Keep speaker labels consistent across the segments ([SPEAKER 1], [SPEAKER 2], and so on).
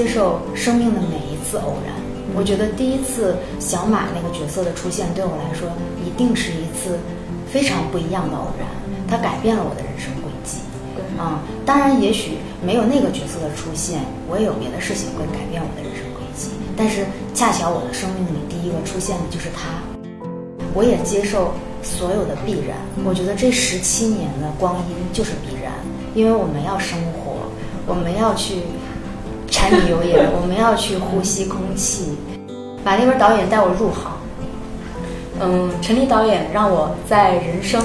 [SPEAKER 1] 接受生命的每一次偶然。我觉得第一次小马那个角色的出现，对我来说一定是一次非常不一样的偶然，它改变了我的人生轨迹。啊，当然，也许没有那个角色的出现，我也有别的事情会改变我的人生轨迹。但是恰巧我的生命里第一个出现的就是他，我也接受所有的必然。我觉得这十七年的光阴就是必然，因为我们要生活，我们要去柴米油盐，我们要去呼吸空气。马立文导演带我入行，
[SPEAKER 2] 嗯，陈立导演让我在人生。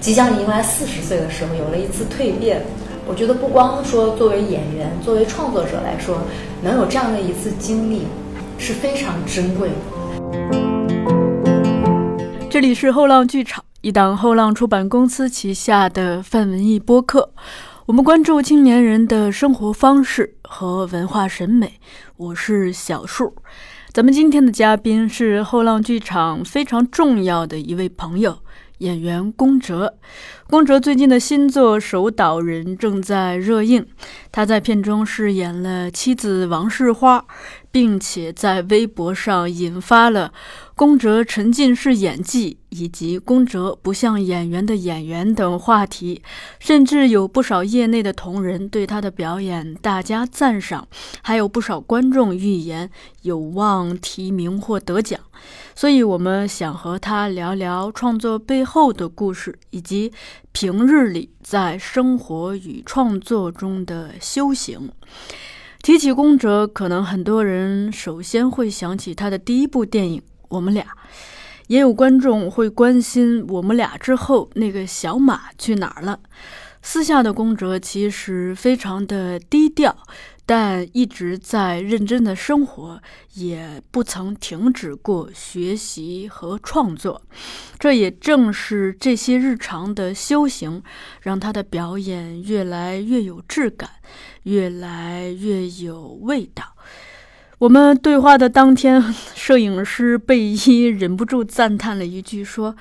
[SPEAKER 2] 即将迎来四十岁的时候，有了一次蜕变。我觉得不光说作为演员，作为创作者来说，能有这样的一次经历是非常珍贵的。
[SPEAKER 3] 这里是后浪剧场，一档后浪出版公司旗下的泛文艺播客。我们关注青年人的生活方式和文化审美。我是小树。咱们今天的嘉宾是后浪剧场非常重要的一位朋友。演员宫哲，宫哲最近的新作《守岛人》正在热映，他在片中饰演了妻子王世花，并且在微博上引发了。宫哲沉浸式演技，以及宫哲不像演员的演员等话题，甚至有不少业内的同仁对他的表演大加赞赏，还有不少观众预言有望提名或得奖。所以，我们想和他聊聊创作背后的故事，以及平日里在生活与创作中的修行。提起宫哲，可能很多人首先会想起他的第一部电影。我们俩，也有观众会关心我们俩之后那个小马去哪儿了。私下的宫哲其实非常的低调。但一直在认真的生活，也不曾停止过学习和创作。这也正是这些日常的修行，让他的表演越来越有质感，越来越有味道。我们对话的当天，摄影师贝伊忍不住赞叹了一句，说：“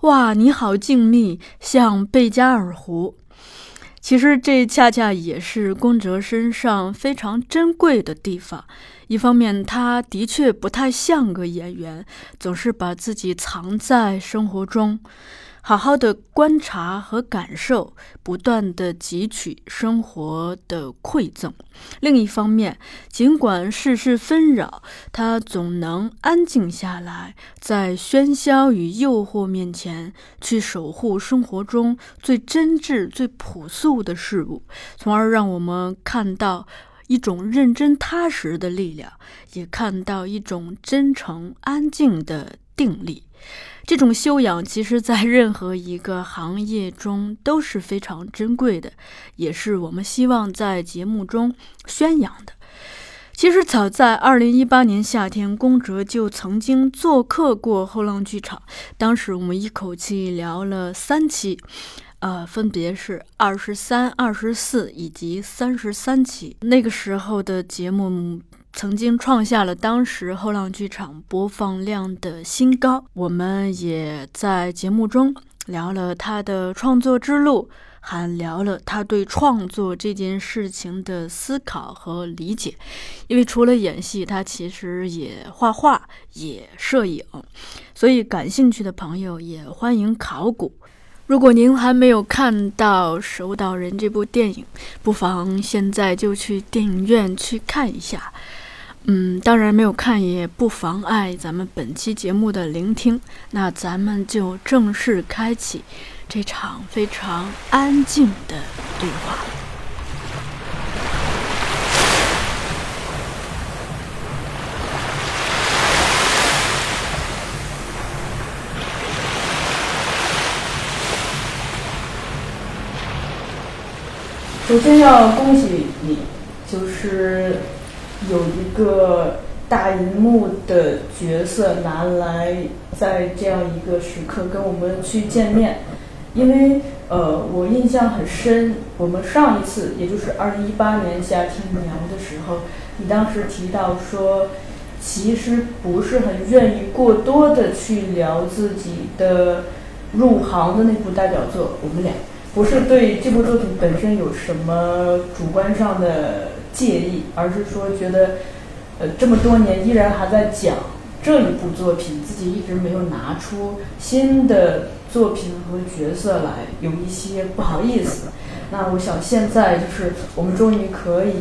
[SPEAKER 3] 哇，你好静谧，像贝加尔湖。”其实这恰恰也是宫哲身上非常珍贵的地方。一方面，他的确不太像个演员，总是把自己藏在生活中。好好的观察和感受，不断的汲取生活的馈赠。另一方面，尽管世事纷扰，他总能安静下来，在喧嚣与诱惑面前，去守护生活中最真挚、最朴素的事物，从而让我们看到一种认真踏实的力量，也看到一种真诚安静的定力。这种修养，其实，在任何一个行业中都是非常珍贵的，也是我们希望在节目中宣扬的。其实，早在二零一八年夏天，宫哲就曾经做客过后浪剧场，当时我们一口气聊了三期，呃，分别是二十三、二十四以及三十三期。那个时候的节目。曾经创下了当时后浪剧场播放量的新高。我们也在节目中聊了他的创作之路，还聊了他对创作这件事情的思考和理解。因为除了演戏，他其实也画画、也摄影，所以感兴趣的朋友也欢迎考古。如果您还没有看到《守岛人》这部电影，不妨现在就去电影院去看一下。嗯，当然没有看也不妨碍咱们本期节目的聆听。那咱们就正式开启这场非常安静的对话。
[SPEAKER 4] 首先要恭喜你，就是。有一个大荧幕的角色拿来在这样一个时刻跟我们去见面，因为呃我印象很深，我们上一次也就是二零一八年夏天聊的时候，你当时提到说，其实不是很愿意过多的去聊自己的入行的那部代表作《我们俩》，不是对这部作品本身有什么主观上的。介意，而是说觉得，呃，这么多年依然还在讲这一部作品，自己一直没有拿出新的作品和角色来，有一些不好意思。那我想现在就是我们终于可以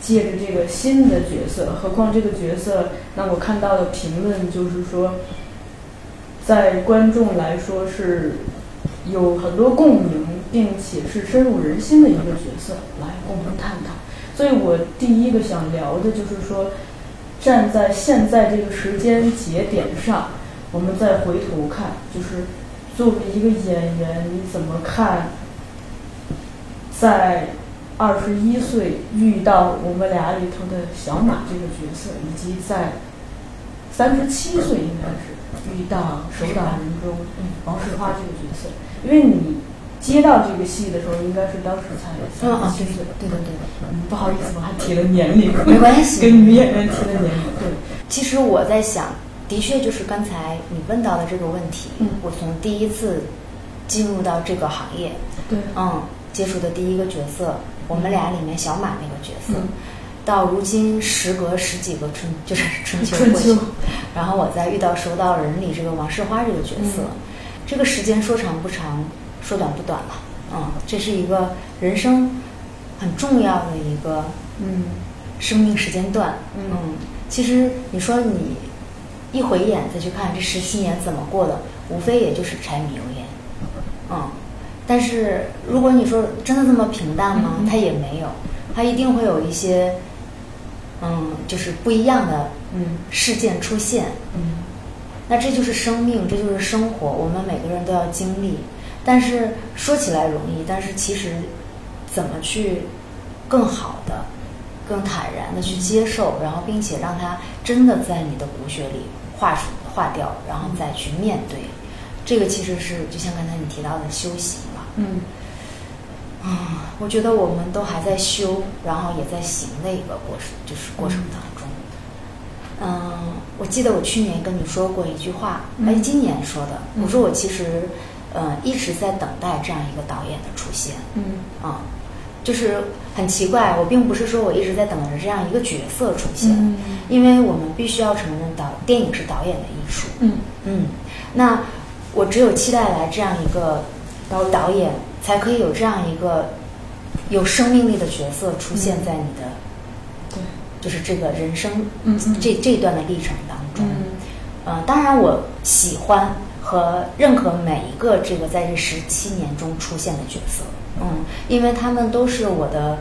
[SPEAKER 4] 借着这个新的角色，何况这个角色，那我看到的评论就是说，在观众来说是有很多共鸣，并且是深入人心的一个角色，来共同探讨。所以我第一个想聊的就是说，站在现在这个时间节点上，我们再回头看，就是作为一个演员，你怎么看？在二十一岁遇到我们俩里头的小马这个角色，以及在三十七岁应该是遇到手党人中王世花这个角色，因为你接到这个戏的时候，应该是当时才三十七岁，
[SPEAKER 1] 对对对，
[SPEAKER 4] 嗯，不好意思，我还提了年龄，
[SPEAKER 1] 没关系，
[SPEAKER 4] 跟女演员提了年龄。对，
[SPEAKER 1] 其实我在想，的确就是刚才你问到的这个问题，
[SPEAKER 4] 嗯，
[SPEAKER 1] 我从第一次进入到这个行业，
[SPEAKER 4] 对，
[SPEAKER 1] 嗯。接触的第一个角色，我们俩里面小马那个角色，
[SPEAKER 4] 嗯。
[SPEAKER 1] 到如今时隔十几个春，就是春秋
[SPEAKER 4] 春
[SPEAKER 1] 过去。
[SPEAKER 4] 秋，
[SPEAKER 1] 然后我再遇到《收到人》里这个王世花这个角色，
[SPEAKER 4] 嗯。
[SPEAKER 1] 这个时间说长不长，说短不短了，嗯，这是一个人生很重要的一个
[SPEAKER 4] 嗯
[SPEAKER 1] 生命时间段，
[SPEAKER 4] 嗯
[SPEAKER 1] 其实你说你一回眼再去看这十七年怎么过的，无非也就是柴米油盐，嗯。但是如果你说真的这么平淡吗？
[SPEAKER 4] 嗯
[SPEAKER 1] 它也没有，它一定会有一些，嗯，就是不一样的
[SPEAKER 4] 嗯
[SPEAKER 1] 事件出现。
[SPEAKER 4] 嗯
[SPEAKER 1] 那这就是生命，这就是生活，我们每个人都要经历。但是说起来容易，但是其实怎么去更好的、更坦然的去接受，然后并且让它真的在你的骨血里化出化掉，然后再去面对，这个其实是就像刚才你提到的修行嘛。
[SPEAKER 4] 嗯
[SPEAKER 1] 啊，我觉得我们都还在修，然后也在行的一个过程，就是过程当中。嗯，我记得我去年跟你说过一句话，
[SPEAKER 4] 嗯
[SPEAKER 1] 哎，今年说的，
[SPEAKER 4] 嗯
[SPEAKER 1] 我说我其实，呃，一直在等待这样一个导演的出现。
[SPEAKER 4] 嗯
[SPEAKER 1] 啊，就是很奇怪，我并不是说我一直在等着这样一个角色出现，
[SPEAKER 4] 嗯
[SPEAKER 1] 因为我们必须要承认导电影是导演的艺术。
[SPEAKER 4] 嗯
[SPEAKER 1] 嗯，那我只有期待来这样一个导导演，才可以有这样一个有生命力的角色出现在你的，
[SPEAKER 4] 对，
[SPEAKER 1] 就是这个人生
[SPEAKER 4] 嗯嗯
[SPEAKER 1] 这这段的历程当中。
[SPEAKER 4] 嗯
[SPEAKER 1] 呃，当然我喜欢和认可每一个这个在这十七年中出现的角色，嗯，因为他们都是我的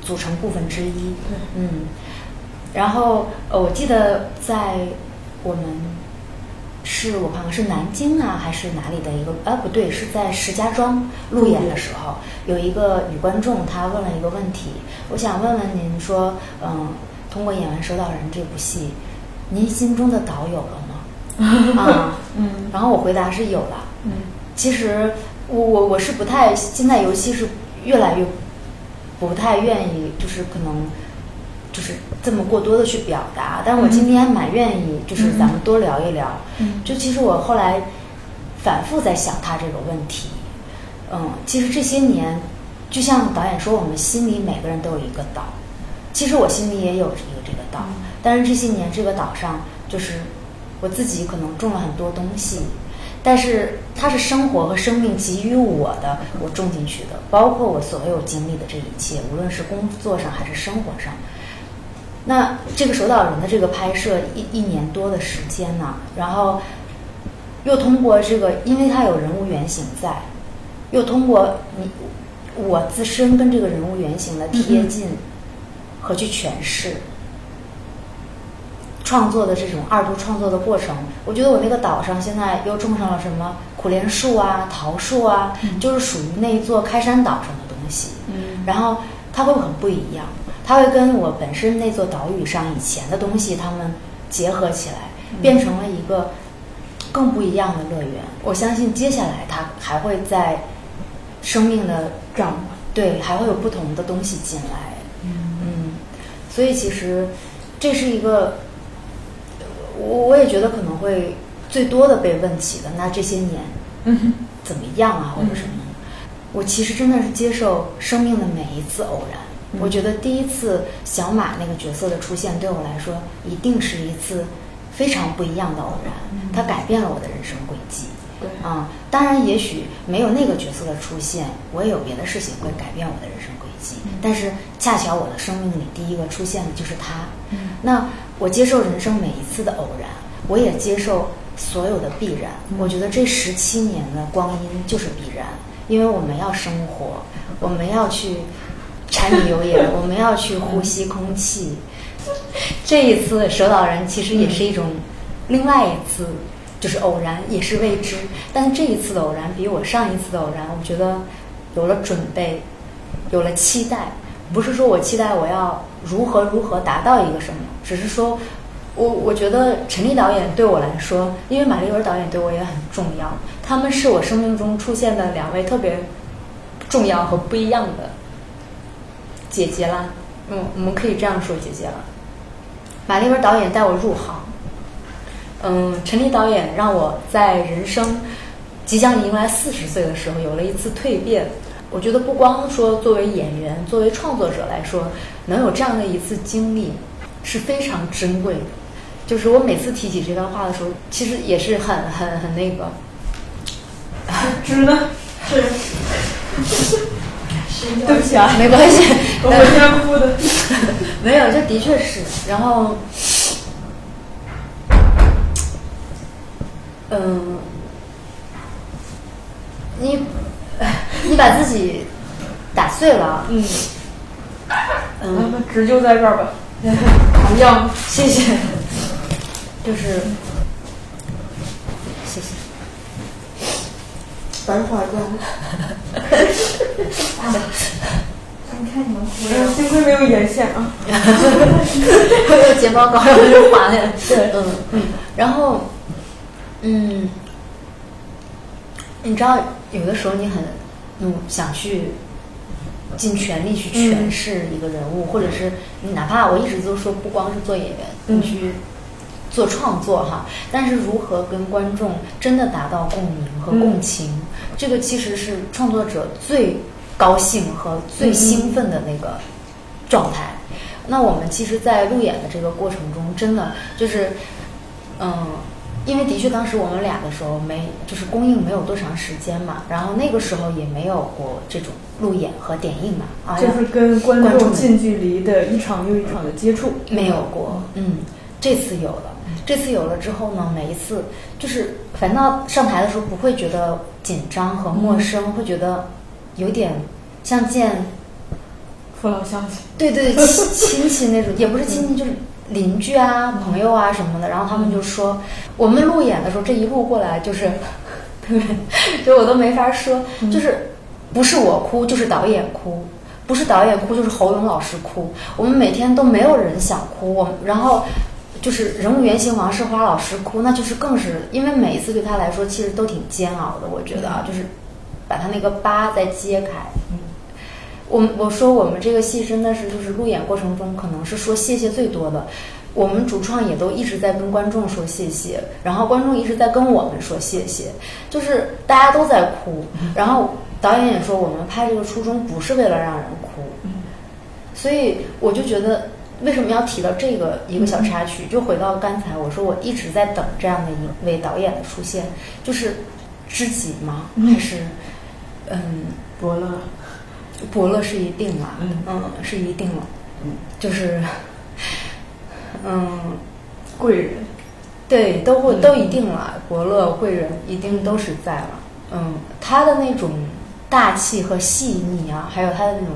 [SPEAKER 1] 组成部分之一。嗯，然后呃，我记得在我们是我看看是南京啊还是哪里的一个呃不对，是在石家庄路演的时候，有一个女观众她问了一个问题，我想问问您说，嗯，通过演完《守岛人》这部戏，您心中的导有了吗？啊，
[SPEAKER 4] 嗯
[SPEAKER 1] 然后我回答是有了。
[SPEAKER 4] 嗯
[SPEAKER 1] 其实我我我是不太现在，尤其是越来越不太愿意，就是可能就是这么过多的去表达。但我今天蛮愿意，就是咱们多聊一聊。
[SPEAKER 4] 嗯
[SPEAKER 1] 就其实我后来反复在想他这个问题。嗯，其实这些年，就像导演说，我们心里每个人都有一个岛。其实我心里也有一个这个岛，但是这些年这个岛上，就是我自己可能种了很多东西，但是它是生活和生命给予我的，我种进去的，包括我所有经历的这一切，无论是工作上还是生活上。那这个守岛人的这个拍摄一一年多的时间呢，然后又通过这个，因为它有人物原型在，又通过你我自身跟这个人物原型的贴近和去诠释。创作的这种二度创作的过程，我觉得我那个岛上现在又种上了什么苦楝树啊、桃树啊，就是属于那一座开山岛上的东西。
[SPEAKER 4] 嗯
[SPEAKER 1] 然后它会很不一样，它会跟我本身那座岛屿上以前的东西，它们结合起来，变成了一个更不一样的乐园。我相信接下来它还会在生命的
[SPEAKER 4] 长
[SPEAKER 1] 对，还会有不同的东西进来。嗯，所以其实这是一个，我我也觉得可能会最多的被问起的。那这些年
[SPEAKER 4] 嗯
[SPEAKER 1] 怎么样啊，或者什么？我其实真的是接受生命的每一次偶然。我觉得第一次小马那个角色的出现，对我来说一定是一次非常不一样的偶然，它改变了我的人生轨迹。
[SPEAKER 4] 对
[SPEAKER 1] 啊、当然，也许没有那个角色的出现，我也有别的事情会改变我的人生轨迹。但是恰巧我的生命里第一个出现的就是他。那我接受人生每一次的偶然，我也接受所有的必然。我觉得这十七年的光阴就是必然，因为我们要生活，我们要去柴米油盐，我们要去呼吸空气。这一次蛇岛人其实也是一种另外一次，就是偶然，也是未知。但是这一次的偶然比我上一次的偶然，我觉得有了准备，有了期待。不是说我期待我要如何如何达到一个什么，只是说我我觉得陈立导演对我来说，因为马丽文导演对我也很重要，他们是我生命中出现的两位特别重要和不一样的姐姐啦。嗯，我们可以这样说姐姐了。马丽文导演带我入行，嗯，陈立导演让我在人生即将迎来四十岁的时候有了一次蜕变。我觉得不光说作为演员、作为创作者来说，能有这样的一次经历是非常珍贵的。就是我每次提起这段话的时候，其实也是很很很那个，
[SPEAKER 4] 知呢？是。对不起啊，
[SPEAKER 1] 没关系，
[SPEAKER 4] 我回家哭的。
[SPEAKER 1] 没有，这的确是。然后，嗯，你你把自己打碎了，
[SPEAKER 4] 嗯，
[SPEAKER 1] 嗯，
[SPEAKER 4] 那纸就在这儿吧。好样，
[SPEAKER 1] 谢谢，就是谢谢。
[SPEAKER 4] 白化妆。
[SPEAKER 2] 你看你们哭
[SPEAKER 4] 哎呀，幸亏没有眼线啊。
[SPEAKER 1] 有睫毛膏，然后就划来。
[SPEAKER 4] 对
[SPEAKER 1] 嗯嗯，然后嗯，你知道，有的时候你很嗯想去尽全力去诠释一个人物，或者是你哪怕我一直都说，不光是做演员，
[SPEAKER 4] 嗯。
[SPEAKER 1] 你去做创作哈，但是如何跟观众真的达到共鸣和共情，这个其实是创作者最高兴和最兴奋的那个状态。那我们其实，在路演的这个过程中，真的就是，嗯，因为的确当时我们俩的时候没，就是公映没有多长时间嘛，然后那个时候也没有过这种路演和点映嘛，啊，
[SPEAKER 4] 就是跟观
[SPEAKER 1] 众
[SPEAKER 4] 近距离的一场又一场的接触。
[SPEAKER 1] 没有过，嗯，这次有了。这次有了之后呢，每一次就是反倒上台的时候不会觉得紧张和陌生，会觉得有点像见
[SPEAKER 4] 父老乡亲。
[SPEAKER 1] 对对对亲亲戚那种，也不是亲戚，就是邻居啊、朋友啊什么的。然后他们就说，我们路演的时候这一路过来就是，对，就我都没法说，就是不是我哭就是导演哭。不是导演哭，就是侯勇老师哭。我们每天都没有人想哭，我们然后就是人物原型王世华老师哭，那就是更是因为每一次对他来说其实都挺煎熬的。我觉得啊，就是把他那个疤再揭开。我们我说我们这个戏真的是就是路演过程中可能是说谢谢最多的，我们主创也都一直在跟观众说谢谢，然后观众一直在跟我们说谢谢，就是大家都在哭，然后导演也说我们拍这个初衷不是为了让人哭，所以我就觉得为什么要提到这个一个小插曲，就回到刚才我说我一直在等这样的一位导演的出现，就是知己吗？还是嗯。
[SPEAKER 4] 伯乐，
[SPEAKER 1] 伯乐是一定了，
[SPEAKER 4] 嗯
[SPEAKER 1] 是一定了，嗯就是，嗯，
[SPEAKER 4] 贵人。
[SPEAKER 1] 对，都会都一定了，伯乐贵人一定都是在了，嗯，他的那种大气和细腻啊，还有他的那种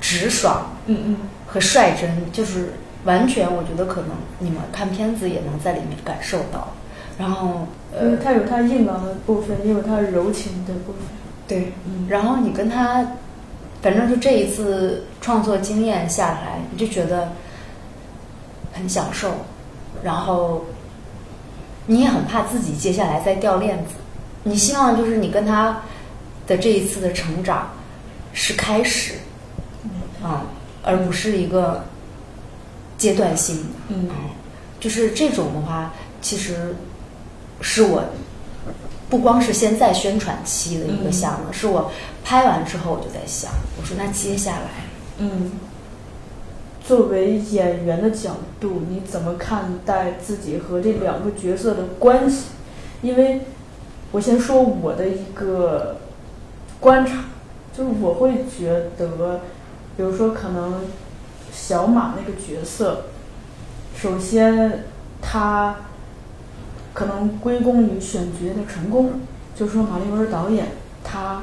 [SPEAKER 1] 直爽
[SPEAKER 4] 嗯嗯。
[SPEAKER 1] 和率真，就是完全，我觉得可能你们看片子也能在里面感受到，然后，呃
[SPEAKER 4] 因为，它有他硬朗的部分，也有他柔情的部分。
[SPEAKER 1] 对，
[SPEAKER 4] 嗯
[SPEAKER 1] 然后你跟他，反正就这一次创作经验下来，你就觉得很享受，然后你也很怕自己接下来再掉链子，你希望就是你跟他的这一次的成长是开始，啊、而不是一个阶段性的，
[SPEAKER 4] 嗯。
[SPEAKER 1] 就是这种的话，其实是我不光是现在宣传期的一个项目，是我拍完之后我就在想，我说那接下来，
[SPEAKER 4] 嗯作为演员的角度，你怎么看待自己和这两个角色的关系？因为，我先说我的一个观察，就是我会觉得，比如说可能小马那个角色，首先他可能归功于选角的成功，就是说马丽文导演他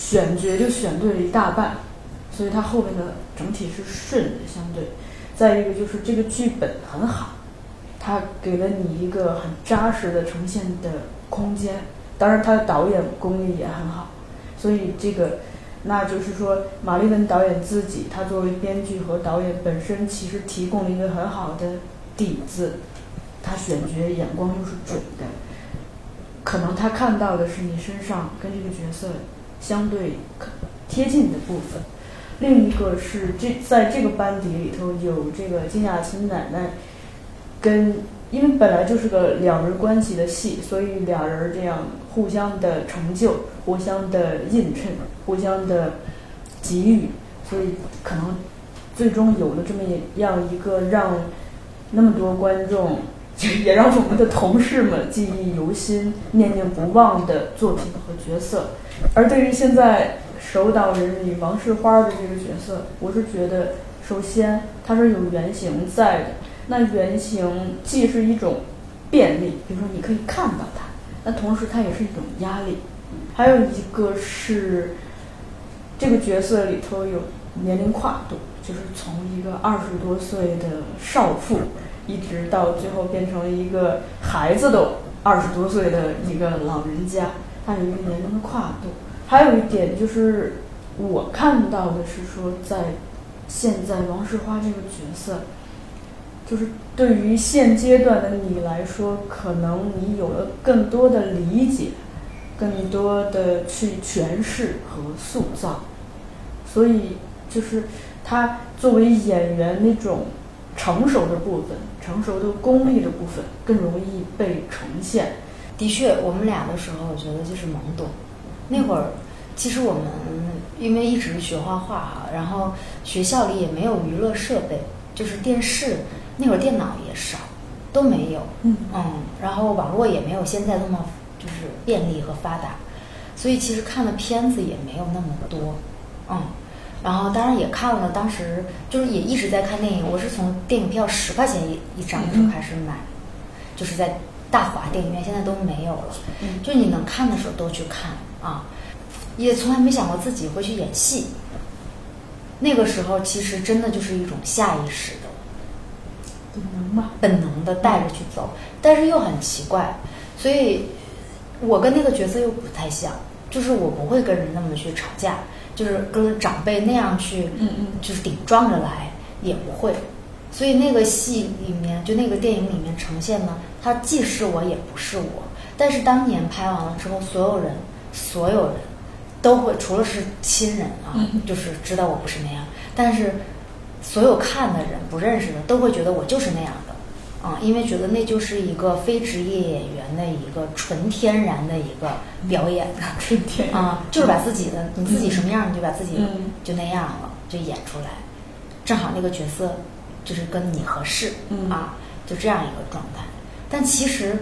[SPEAKER 4] 选角就选对了一大半。所以它后面的整体是顺的，相对。再一个就是这个剧本很好，它给了你一个很扎实的呈现的空间。当然，它的导演功力也很好。所以这个，那就是说，马丽文导演自己，他作为编剧和导演本身，其实提供了一个很好的底子。他选角眼光又是准的，可能他看到的是你身上跟这个角色相对贴近的部分。另一个是这在这个班底里头有这个金雅琴奶奶，跟因为本来就是个两人关系的戏，所以俩人这样互相的成就、互相的映衬、互相的给予，所以可能最终有了这么样一个让那么多观众，也让我们的同事们记忆犹新、念念不忘的作品和角色。而对于现在。守岛人里王世花的这个角色，我是觉得，首先它是有原型在的，那原型既是一种便利，比如说你可以看到它，那同时它也是一种压力。还有一个是这个角色里头有年龄跨度，就是从一个二十多岁的少妇，一直到最后变成了一个孩子都二十多岁的一个老人家，它有一个年龄的跨度。还有一点就是，我看到的是说，在现在王世花这个角色，就是对于现阶段的你来说，可能你有了更多的理解，更多的去诠释和塑造，所以就是他作为演员那种成熟的部分、成熟的功力的部分，更容易被呈现。
[SPEAKER 1] 的确，我们俩的时候，我觉得就是懵懂。那会儿，其实我们因为一直学画画哈，然后学校里也没有娱乐设备，就是电视，那会儿电脑也少，都没有。
[SPEAKER 4] 嗯
[SPEAKER 1] 嗯，然后网络也没有现在那么就是便利和发达，所以其实看的片子也没有那么多。嗯，然后当然也看了，当时就是也一直在看电影。我是从电影票十块钱一一张就开始买，就是在大华电影院，现在都没有了。
[SPEAKER 4] 嗯，
[SPEAKER 1] 就你能看的时候都去看。啊，也从来没想过自己会去演戏。那个时候，其实真的就是一种下意识的
[SPEAKER 4] 本能吧，
[SPEAKER 1] 本能的带着去走，但是又很奇怪。所以，我跟那个角色又不太像，就是我不会跟人那么去吵架，就是跟长辈那样去，
[SPEAKER 4] 嗯嗯，
[SPEAKER 1] 就是顶撞着来也不会。所以那个戏里面，就那个电影里面呈现呢，它既是我也不是我。但是当年拍完了之后，所有人。所有人都会，除了是亲人啊，就是知道我不是那样。但是所有看的人不认识的都会觉得我就是那样的啊，因为觉得那就是一个非职业演员的一个纯天然的一个表演，
[SPEAKER 4] 纯天
[SPEAKER 1] 啊，就是把自己的你自己什么样，你就把自己就那样了，就演出来。正好那个角色就是跟你合适啊，就这样一个状态。但其实。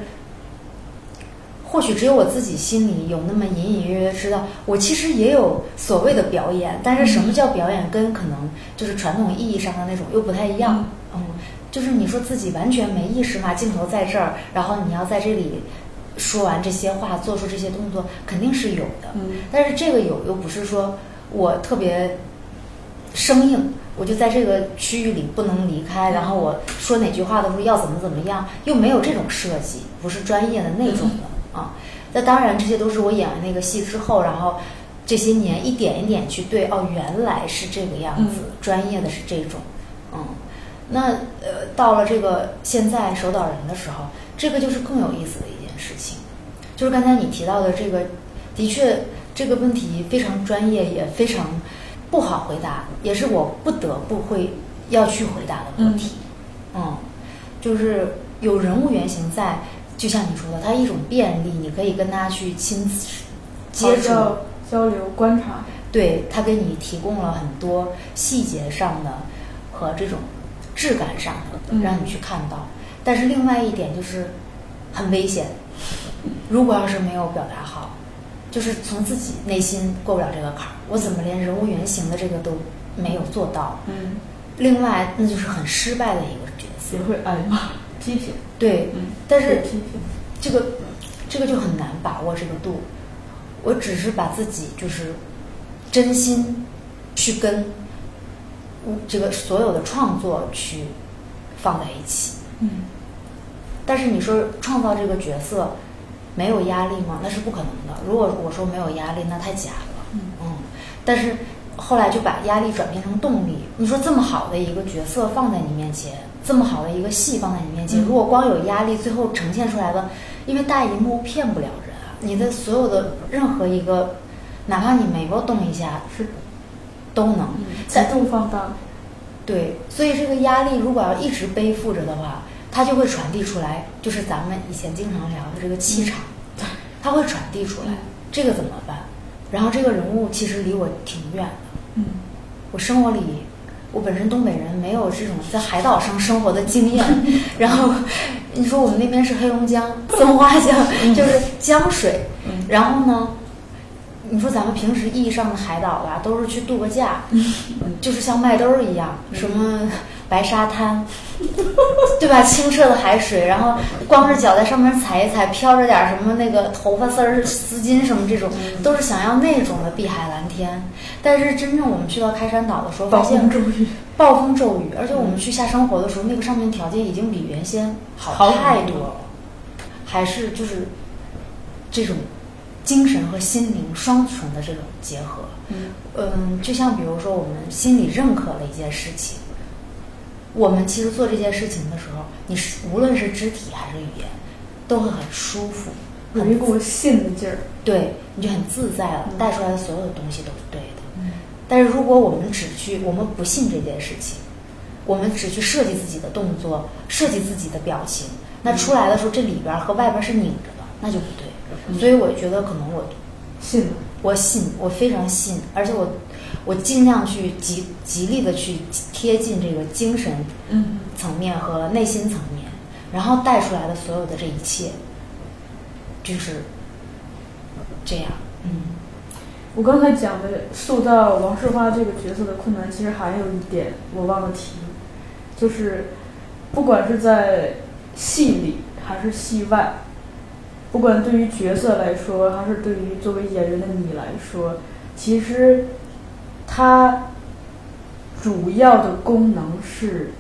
[SPEAKER 1] 或许只有我自己心里有那么隐隐约约知道，我其实也有所谓的表演，但是什么叫表演，跟可能就是传统意义上的那种又不太一样。嗯，就是你说自己完全没意识嘛，镜头在这儿，然后你要在这里说完这些话，做出这些动作，肯定是有的。
[SPEAKER 4] 嗯，
[SPEAKER 1] 但是这个有又不是说我特别生硬，我就在这个区域里不能离开，然后我说哪句话的时候要怎么怎么样，又没有这种设计，不是专业的那种的。啊，那当然，这些都是我演完那个戏之后，然后这些年一点一点去对，哦，原来是这个样子，专业的是这种，嗯，那呃，到了这个现在手导人的时候，这个就是更有意思的一件事情，就是刚才你提到的这个，的确这个问题非常专业，也非常不好回答，也是我不得不会要去回答的问题，嗯，就是有人物原型在。就像你说的，它一种便利，你可以跟他去亲自接触、
[SPEAKER 4] 交流、观察。
[SPEAKER 1] 对他给你提供了很多细节上的和这种质感上的，
[SPEAKER 4] 嗯
[SPEAKER 1] 让你去看到。但是另外一点就是很危险，如果要是没有表达好，就是从自己内心过不了这个坎儿，我怎么连人物原型的这个都没有做到？
[SPEAKER 4] 嗯，
[SPEAKER 1] 另外，那就是很失败的一个角色。
[SPEAKER 4] 也会挨骂批评，
[SPEAKER 1] 对，
[SPEAKER 4] 嗯，
[SPEAKER 1] 但是这个这个就很难把握这个度。我只是把自己就是真心去跟我这个所有的创作去放在一起。
[SPEAKER 4] 嗯
[SPEAKER 1] 但是你说创造这个角色没有压力吗？那是不可能的。如果我说没有压力，那太假了。
[SPEAKER 4] 嗯
[SPEAKER 1] 但是后来就把压力转变成动力。你说这么好的一个角色放在你面前，这么好的一个戏放在你面前，
[SPEAKER 4] 嗯
[SPEAKER 1] 如果光有压力，最后呈现出来的，因为大荧幕骗不了人啊，你的所有的任何一个，哪怕你眉毛动一下
[SPEAKER 4] 是，
[SPEAKER 1] 都能。
[SPEAKER 4] 嗯，极
[SPEAKER 1] 但
[SPEAKER 4] 度放大，
[SPEAKER 1] 对，所以这个压力如果要一直背负着的话，它就会传递出来，就是咱们以前经常聊的这个气场，它会传递出来。这个怎么办？然后这个人物其实离我挺远的，
[SPEAKER 4] 嗯
[SPEAKER 1] 我生活里，我本身东北人，没有这种在海岛上生活的经验。然后你说我们那边是黑龙江松花江，就是江水。
[SPEAKER 4] 嗯
[SPEAKER 1] 然后呢，你说咱们平时意义上的海岛吧，都是去度个假，就是像麦兜儿一样，什么白沙滩，对吧？清澈的海水，然后光着脚在上面踩一踩，飘着点什么那个头发丝儿、丝巾什么这种，都是想要那种的碧海蓝天。但是真正我们去到开山岛的时候，发
[SPEAKER 4] 暴
[SPEAKER 1] 现
[SPEAKER 4] 风骤雨，
[SPEAKER 1] 暴风骤雨，而且我们去下生活的时候，那个上面条件已经比原先好太多了，还是就是这种精神和心灵双重的这种结合。
[SPEAKER 4] 嗯
[SPEAKER 1] 嗯，就像比如说，我们心里认可了一件事情，我们其实做这件事情的时候，你是无论是肢体还是语言，都会很舒服，很
[SPEAKER 4] 有一股信的劲儿，
[SPEAKER 1] 对，你就很自在了，
[SPEAKER 4] 嗯。
[SPEAKER 1] 带出来的所有的东西都是对的。
[SPEAKER 4] 嗯。
[SPEAKER 1] 但是如果我们只去，我们不信这件事情，我们只去设计自己的动作，设计自己的表情，那出来的时候这里边儿和外边儿是拧着的，那就不对。
[SPEAKER 4] 嗯。
[SPEAKER 1] 所以我觉得可能我
[SPEAKER 4] 信了，
[SPEAKER 1] 我信，我非常信，而且我我尽量去极极力的去贴近这个精神
[SPEAKER 4] 嗯
[SPEAKER 1] 层面和内心层面，然后带出来的所有的这一切，就是这样。嗯
[SPEAKER 4] 我刚才讲的塑造王世花这个角色的困难，其实还有一点我忘了提，就是不管是在戏里还是戏外，不管对于角色来说，还是对于作为演员的你来说，其实它主要的功能是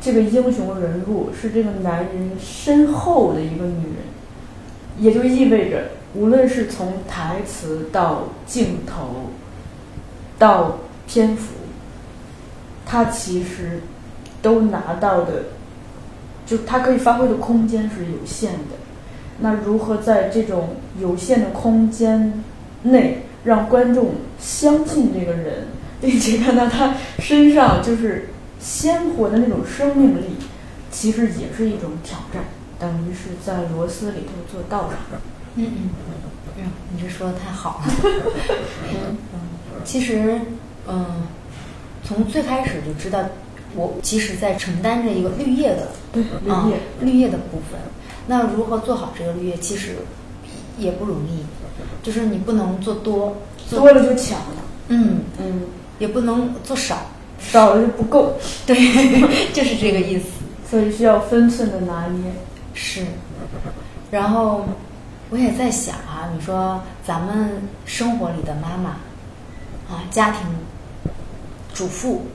[SPEAKER 4] 这个英雄人物是这个男人身后的一个女人，也就意味着，无论是从台词到镜头，到篇幅，他其实都拿到的，就他可以发挥的空间是有限的。那如何在这种有限的空间内，让观众相信这个人，并且看到他身上就是鲜活的那种生命力，其实也是一种挑战。等于是在螺丝里头做道场。
[SPEAKER 1] 嗯嗯嗯，你这说的太好了。嗯嗯，其实嗯，从最开始就知道，我其实在承担着一个绿叶的
[SPEAKER 4] 对，
[SPEAKER 1] 啊
[SPEAKER 4] 绿叶，
[SPEAKER 1] 绿叶的部分。那如何做好这个绿叶，其实也不容易，就是你不能做多，做
[SPEAKER 4] 多了就抢了，
[SPEAKER 1] 嗯，
[SPEAKER 4] 嗯，
[SPEAKER 1] 也不能做少，
[SPEAKER 4] 少了就不够，
[SPEAKER 1] 对，就是这个意思。
[SPEAKER 4] 所以需要分寸的拿捏。
[SPEAKER 1] 是，然后我也在想啊，你说咱们生活里的妈妈啊，家庭主妇，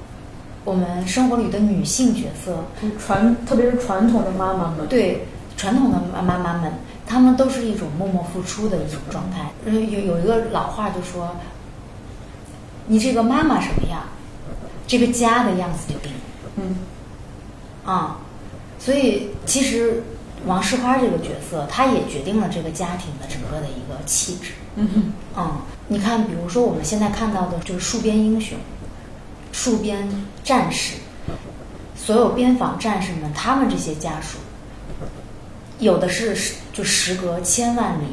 [SPEAKER 1] 我们生活里的女性角色，
[SPEAKER 4] 就传，特别是传统的妈妈们，
[SPEAKER 1] 对传统的妈妈妈们，她们都是一种默默付出的一种状态。有有一个老话就说，你这个妈妈什么样，这个家的样子就定了。
[SPEAKER 4] 嗯
[SPEAKER 1] 啊，所以其实王世花这个角色，她也决定了这个家庭的整个的一个气质。
[SPEAKER 4] 嗯哼，
[SPEAKER 1] 啊，你看，比如说我们现在看到的就是戍边英雄、戍边战士，所有边防战士们，他们这些家属，有的是就时隔千万里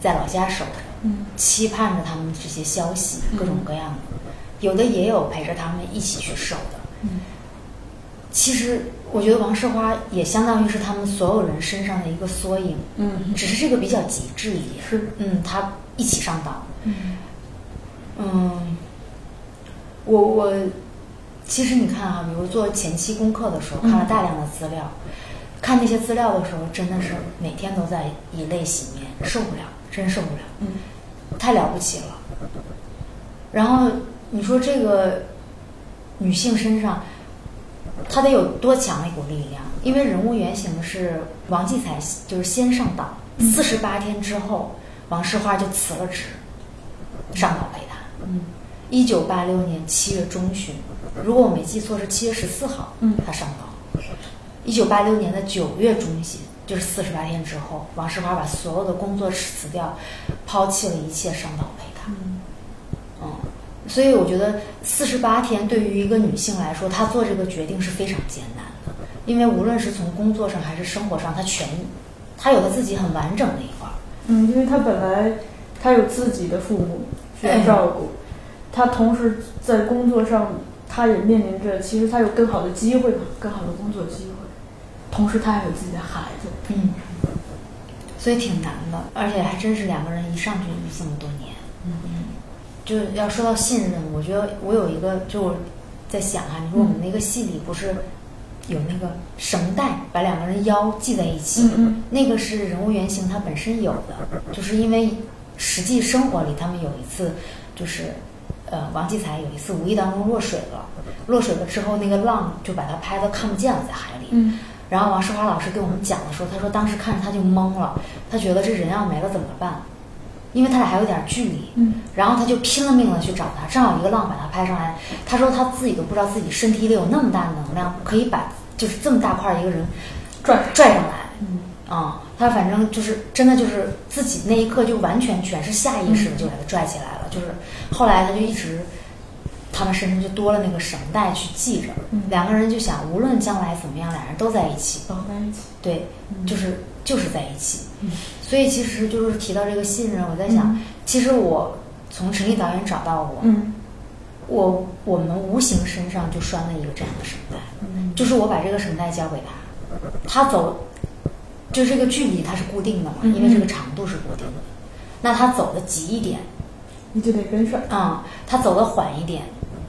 [SPEAKER 1] 在老家守着，
[SPEAKER 4] 嗯
[SPEAKER 1] 期盼着他们这些消息，各种各样的；有的也有陪着他们一起去守的。
[SPEAKER 4] 嗯。
[SPEAKER 1] 其实我觉得王世花也相当于是他们所有人身上的一个缩影，
[SPEAKER 4] 嗯。
[SPEAKER 1] 只是这个比较极致一点。
[SPEAKER 4] 是。
[SPEAKER 1] 嗯，他一起上岛。
[SPEAKER 4] 嗯。
[SPEAKER 1] 嗯，我我其实你看啊、比如做前期功课的时候，看了大量的资料，看那些资料的时候，真的是每天都在以泪洗面，受不了，真受不了，
[SPEAKER 4] 嗯
[SPEAKER 1] 太了不起了。然后你说这个女性身上，她得有多强的一股力量？因为人物原型是王继才，就是先上岛，四十八天之后，王世花就辞了职，上岛陪他。
[SPEAKER 4] 嗯
[SPEAKER 1] 一九八六年七月中旬，如果我没记错是七月十四号，
[SPEAKER 4] 嗯
[SPEAKER 1] 他上岛。一九八六年的九月中旬，就是四十八天之后，王世华把所有的工作辞掉，抛弃了一切上岛陪他。
[SPEAKER 4] 嗯
[SPEAKER 1] 嗯，所以我觉得四十八天对于一个女性来说，她做这个决定是非常艰难的，因为无论是从工作上还是生活上，她全，她有了自己很完整的一块儿。
[SPEAKER 4] 嗯，因为她本来她有自己的父母需要照顾，她同时在工作上她也面临着，其实她有更好的机会嘛，更好的工作机会，同时她还有自己的孩子。
[SPEAKER 1] 嗯，所以挺难的，而且还真是两个人一上去就这么多年。
[SPEAKER 4] 嗯嗯
[SPEAKER 1] 就是要说到信任，我觉得我有一个，就我在想哈，你说我们那个戏里不是有那个绳带把两个人腰系在一起，那个是人物原型它本身有的，就是因为实际生活里他们有一次就是。呃，王继才有一次无意当中落水了，落水了之后，那个浪就把他拍的看不见了，在海里。
[SPEAKER 4] 嗯
[SPEAKER 1] 然后王世华老师给我们讲的时候，他说当时看着他就懵了，他觉得这人要没了怎么办？因为他俩还有点距离，
[SPEAKER 4] 嗯
[SPEAKER 1] 然后他就拼了命的去找他，正好一个浪把他拍上来。他说他自己都不知道自己身体里有那么大的能量，可以把就是这么大块儿一个人
[SPEAKER 4] 拽
[SPEAKER 1] 拽上来。
[SPEAKER 4] 嗯
[SPEAKER 1] 啊、他反正就是真的就是自己那一刻就完全全是下意识的就给他拽起来了，就是后来他就一直。他们身上就多了那个绳带去系着，
[SPEAKER 4] 嗯。
[SPEAKER 1] 两个人就想，无论将来怎么样，俩人都在一起。
[SPEAKER 4] 绑在一起。
[SPEAKER 1] 对，
[SPEAKER 4] 嗯。
[SPEAKER 1] 就是就是在一起。
[SPEAKER 4] 嗯。
[SPEAKER 1] 所以其实就是提到这个信任，我在想，
[SPEAKER 4] 嗯。
[SPEAKER 1] 其实我从陈立导演找到我，
[SPEAKER 4] 嗯。
[SPEAKER 1] 我我们无形身上就拴了一个这样的绳带，
[SPEAKER 4] 嗯。
[SPEAKER 1] 就是我把这个绳带交给他，他走，就这个距离它是固定的嘛，
[SPEAKER 4] 嗯
[SPEAKER 1] 因为这个长度是固定的，那他走的急一点，
[SPEAKER 4] 你就得跟上。
[SPEAKER 1] 啊、他走的缓一点，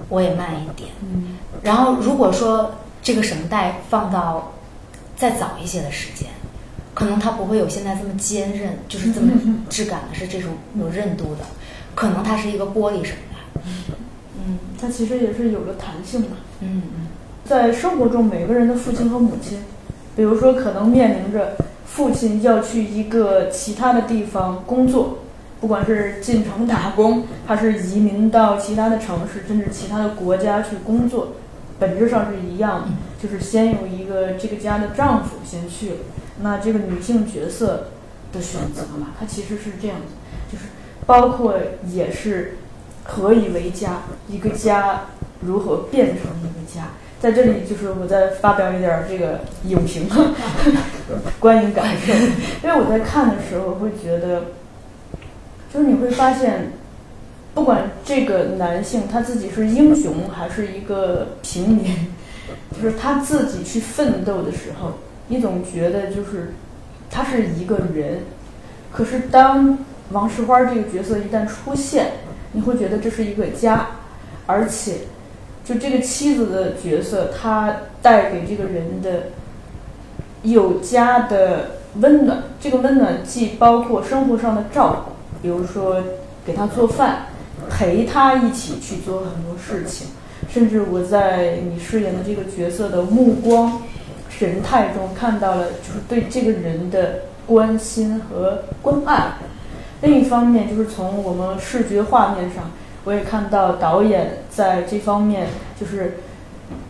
[SPEAKER 1] 我也慢一点。
[SPEAKER 4] 嗯
[SPEAKER 1] 然后如果说这个绳带放到再早一些的时间，可能它不会有现在这么坚韧，就是这么质感的，是这种有韧度的，可能它是一个玻璃绳带。嗯
[SPEAKER 4] 它其实也是有了弹性的。
[SPEAKER 1] 嗯嗯
[SPEAKER 4] 在生活中，每个人的父亲和母亲，比如说可能面临着父亲要去一个其他的地方工作，不管是进城打工，还是移民到其他的城市，甚至其他的国家去工作，本质上是一样的，就是先有一个这个家的丈夫先去了，那这个女性角色的选择嘛，它其实是这样子，就是包括也是何以为家，一个家如何变成一个家。在这里，就是我再发表一点儿这个影评 观影感受，因为我在看的时候会觉得，就是你会发现，不管这个男性他自己是英雄还是一个平民，就是他自己去奋斗的时候，你总觉得就是他是一个人，可是当王石花这个角色一旦出现，你会觉得这是一个家，而且就这个妻子的角色，她带给这个人的有家的温暖。这个温暖既包括生活上的照顾，比如说给他做饭，陪他一起去做很多事情，甚至我在你饰演的这个角色的目光、神态中看到了，就是对这个人的关心和关爱。另一方面，就是从我们视觉画面上，我也看到导演在这方面，就是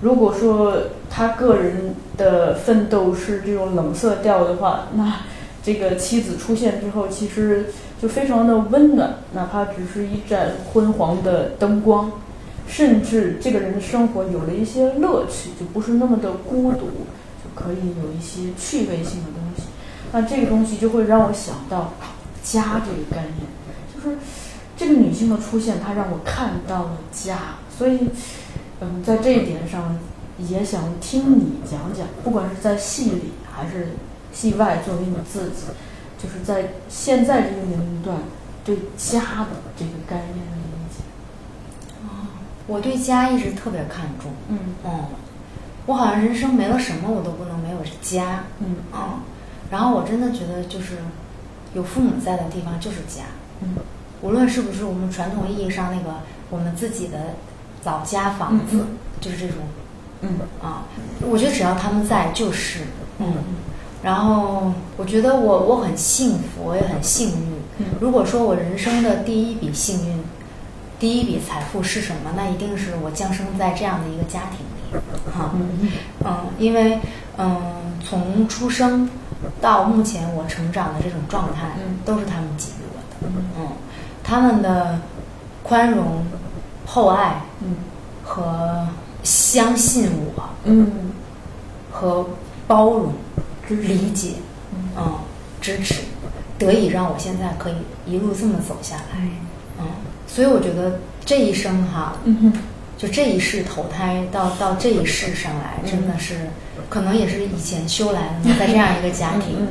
[SPEAKER 4] 如果说他个人的奋斗是这种冷色调的话，那这个妻子出现之后，其实就非常的温暖，哪怕只是一盏昏黄的灯光，甚至这个人的生活有了一些乐趣，就不是那么的孤独，就可以有一些趣味性的东西。那这个东西就会让我想到家这个概念，就是这个女性的出现，她让我看到了家，所以，嗯，在这一点上，也想听你讲讲，不管是在戏里还是戏外，作为你自己，就是在现在这个年龄段对家的这个概念的理解。
[SPEAKER 1] 我对家一直特别看重，
[SPEAKER 4] 嗯。
[SPEAKER 1] 嗯，我好像人生没了什么我都不能没有家，
[SPEAKER 4] 嗯。
[SPEAKER 1] 嗯，然后我真的觉得就是有父母在的地方就是家，
[SPEAKER 4] 嗯。
[SPEAKER 1] 无论是不是我们传统意义上那个我们自己的老家房子，
[SPEAKER 4] 嗯
[SPEAKER 1] 就是这种
[SPEAKER 4] 嗯。
[SPEAKER 1] 啊，我觉得只要他们在就是，
[SPEAKER 4] 嗯
[SPEAKER 1] 然后我觉得我我很幸福，我也很幸运。
[SPEAKER 4] 嗯。
[SPEAKER 1] 如果说我人生的第一笔幸运，第一笔财富是什么？那一定是我降生在这样的一个家庭里，哈、
[SPEAKER 4] 嗯。
[SPEAKER 1] 嗯，因为嗯，从出生到目前我成长的这种状态，
[SPEAKER 4] 嗯。
[SPEAKER 1] 都是他们给予我的，
[SPEAKER 4] 嗯。
[SPEAKER 1] 嗯，他们的宽容、厚爱
[SPEAKER 4] 嗯。
[SPEAKER 1] 和相信我
[SPEAKER 4] 嗯。
[SPEAKER 1] 和包容、理解，
[SPEAKER 4] 嗯。
[SPEAKER 1] 嗯，支持，得以让我现在可以一路这么走下来，嗯，所以我觉得这一生哈，
[SPEAKER 4] 嗯哼。
[SPEAKER 1] 就这一世投胎到到这一世上来，真的是，可能也是以前修来的，在这样一个家庭，
[SPEAKER 4] 嗯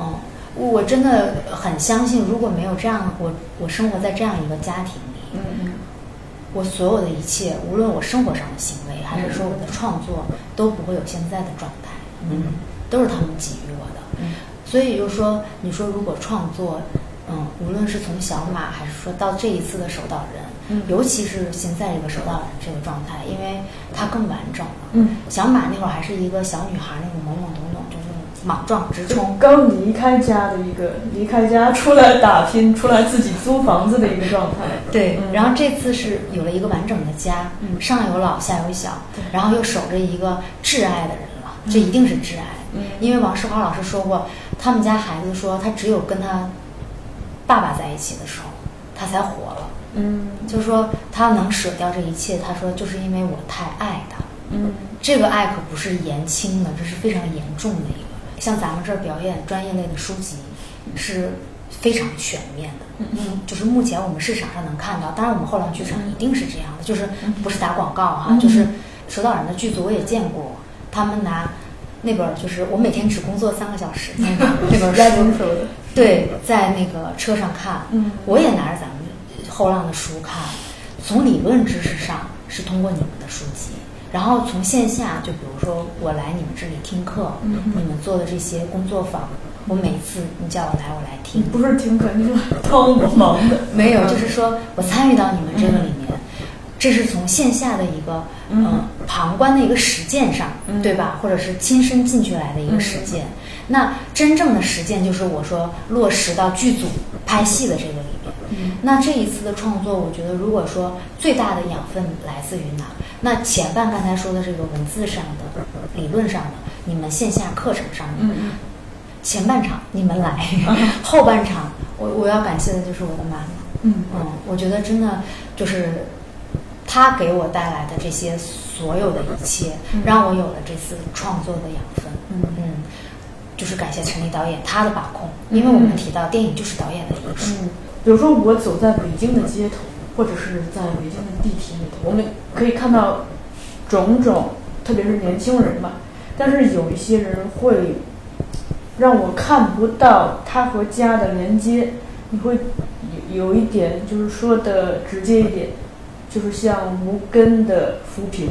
[SPEAKER 1] 嗯，我真的很相信，如果没有这样，我我生活在这样一个家庭里，
[SPEAKER 4] 嗯嗯。
[SPEAKER 1] 我所有的一切，无论我生活上的行为，还是说我的创作，都不会有现在的状态，
[SPEAKER 4] 嗯，
[SPEAKER 1] 都是他们给予我的。
[SPEAKER 4] 嗯
[SPEAKER 1] 所以就说，你说如果创作，嗯，无论是从小马，还是说到这一次的守岛人，
[SPEAKER 4] 嗯
[SPEAKER 1] 尤其是现在这个守岛人这个状态，因为它更完整了。
[SPEAKER 4] 嗯，
[SPEAKER 1] 小马那会儿还是一个小女孩，那种懵懵懂懂，就是莽撞直冲。
[SPEAKER 4] 刚离开家的一个离开家出来打拼，出来自己租房子的一个状态。
[SPEAKER 1] 对，
[SPEAKER 4] 嗯
[SPEAKER 1] 然后这次是有了一个完整的家，
[SPEAKER 4] 嗯
[SPEAKER 1] 上有老下有小，然后又守着一个挚爱的人了，这一定是挚爱。
[SPEAKER 4] 嗯
[SPEAKER 1] 因为王世华老师说过，他们家孩子说他只有跟他爸爸在一起的时候，他才活了。
[SPEAKER 4] 嗯
[SPEAKER 1] 就是说他能舍掉这一切，他说就是因为我太爱他。
[SPEAKER 4] 嗯
[SPEAKER 1] 这个爱可不是言轻的，这是非常严重的一个。像咱们这儿表演专业类的书籍是非常全面的，嗯，就是目前我们市场上能看到，当然我们后浪剧场一定是这样的，就是不是打广告哈，
[SPEAKER 4] 嗯
[SPEAKER 1] 就是守岛人的剧组我也见过，他们拿那本儿就是我每天只工作三个小时 那个那本
[SPEAKER 4] 压
[SPEAKER 1] 书。对，在那个车上看，
[SPEAKER 4] 嗯
[SPEAKER 1] 我也拿着咱们后浪的书看，从理论知识上是通过你们的书籍，然后从线下，就比如说我来你们这里听课，
[SPEAKER 4] 嗯
[SPEAKER 1] 你们做的这些工作坊，我每次你叫我来，我来听，
[SPEAKER 4] 不是听课，你是帮我忙的。
[SPEAKER 1] 没有，就是说我参与到你们这个里面，这是从线下的一个
[SPEAKER 4] 嗯
[SPEAKER 1] 呃旁观的一个实践上，
[SPEAKER 4] 嗯
[SPEAKER 1] 对吧？或者是亲身进去来的一个实践。那真正的实践就是我说落实到剧组拍戏的这个里面。
[SPEAKER 4] 嗯
[SPEAKER 1] 那这一次的创作，我觉得如果说最大的养分来自于哪？那前半刚才说的这个文字上的、理论上的，你们线下课程上的，
[SPEAKER 4] 嗯
[SPEAKER 1] 前半场你们来，后半场我我要感谢的就是我的妈妈。
[SPEAKER 4] 嗯
[SPEAKER 1] 嗯，我觉得真的就是他给我带来的这些所有的一切，
[SPEAKER 4] 嗯
[SPEAKER 1] 让我有了这次创作的养分。
[SPEAKER 4] 嗯
[SPEAKER 1] 嗯，就是感谢陈立导演他的把控，因为我们提到电影就是导演的艺术。
[SPEAKER 4] 嗯，比如说我走在北京的街头，或者是在北京的地铁里头，我们可以看到种种，特别是年轻人吧。但是有一些人会让我看不到他和家的连接，你会有有一点就是说的直接一点，就是像无根的浮萍。